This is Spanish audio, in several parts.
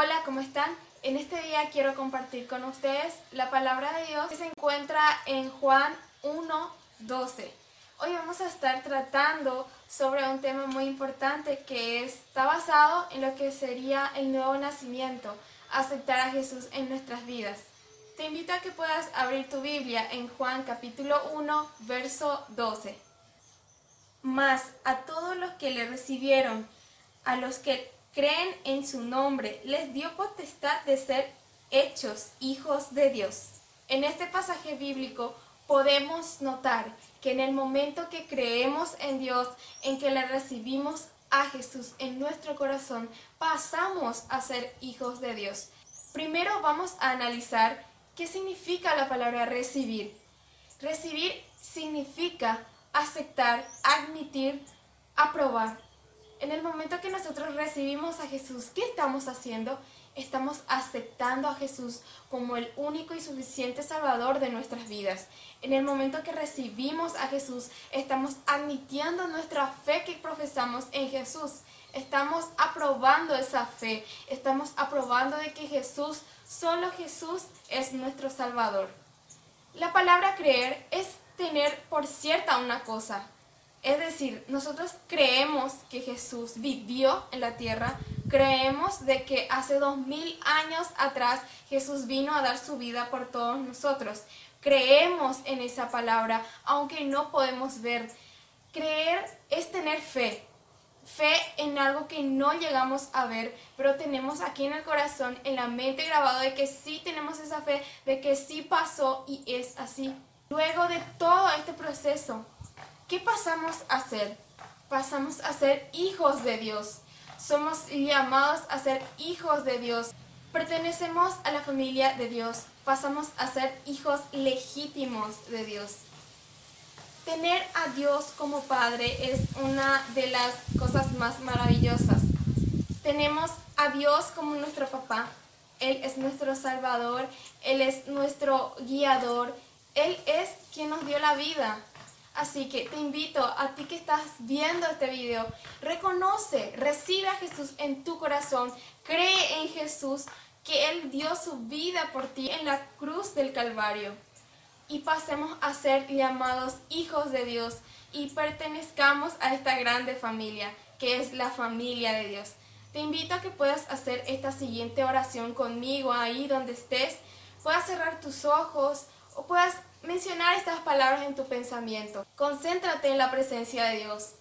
Hola, ¿cómo están? En este día quiero compartir con ustedes la palabra de Dios que se encuentra en Juan 1.12. Hoy vamos a estar tratando sobre un tema muy importante que está basado en lo que sería el nuevo nacimiento, aceptar a Jesús en nuestras vidas. Te invito a que puedas abrir tu Biblia en Juan capítulo 1, verso 12. Mas a todos los que le recibieron, a los que creen en su nombre, les dio potestad de ser hechos hijos de Dios. En este pasaje bíblico podemos notar que en el momento que creemos en Dios, en que le recibimos a Jesús en nuestro corazón, pasamos a ser hijos de Dios. Primero vamos a analizar qué significa la palabra recibir. Recibir significa aceptar, admitir, aprobar. En el momento que nosotros recibimos a Jesús, ¿qué estamos haciendo? Estamos aceptando a Jesús como el único y suficiente Salvador de nuestras vidas. En el momento que recibimos a Jesús, estamos admitiendo nuestra fe que profesamos en Jesús. Estamos aprobando esa fe. Estamos aprobando de que Jesús, solo Jesús, es nuestro Salvador. La palabra creer es tener por cierta una cosa, es decir, nosotros creemos que Jesús vivió en la tierra, creemos de que hace dos mil años atrás Jesús vino a dar su vida por todos nosotros. Creemos en esa palabra, aunque no podemos ver. Creer es tener fe, fe en algo que no llegamos a ver, pero tenemos aquí en el corazón, en la mente grabado de que sí tenemos esa fe, de que sí pasó y es así. Luego de todo este proceso, ¿qué pasamos a ser? Pasamos a ser hijos de Dios. Somos llamados a ser hijos de Dios. Pertenecemos a la familia de Dios. Pasamos a ser hijos legítimos de Dios. Tener a Dios como Padre es una de las cosas más maravillosas. Tenemos a Dios como nuestro papá. Él es nuestro Salvador. Él es nuestro guiador. Él es quien nos dio la vida. Así que te invito a ti que estás viendo este video, reconoce, recibe a Jesús en tu corazón, cree en Jesús, que Él dio su vida por ti en la cruz del Calvario. Y pasemos a ser llamados hijos de Dios y pertenezcamos a esta grande familia, que es la familia de Dios. Te invito a que puedas hacer esta siguiente oración conmigo ahí donde estés. Puedas cerrar tus ojos o puedas mencionar estas palabras en tu pensamiento. Concéntrate en la presencia de Dios.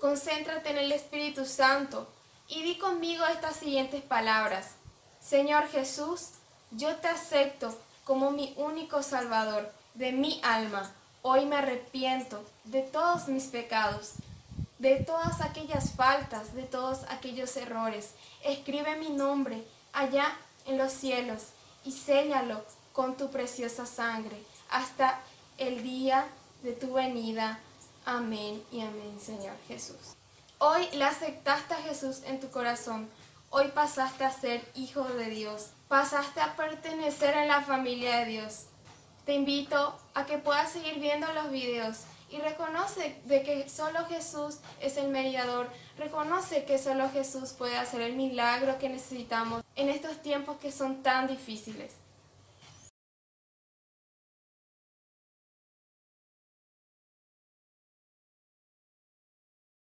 Concéntrate en el Espíritu Santo y di conmigo estas siguientes palabras. Señor Jesús, yo te acepto como mi único Salvador de mi alma. Hoy me arrepiento de todos mis pecados, de todas aquellas faltas, de todos aquellos errores. Escribe mi nombre allá en los cielos y séllalo con tu preciosa sangre hasta el día de tu venida. Amén y amén, Señor Jesús. Hoy le aceptaste a Jesús en tu corazón. Hoy pasaste a ser hijo de Dios. Pasaste a pertenecer en la familia de Dios. Te invito a que puedas seguir viendo los videos y reconoce de que solo Jesús es el mediador. Reconoce que solo Jesús puede hacer el milagro que necesitamos en estos tiempos que son tan difíciles.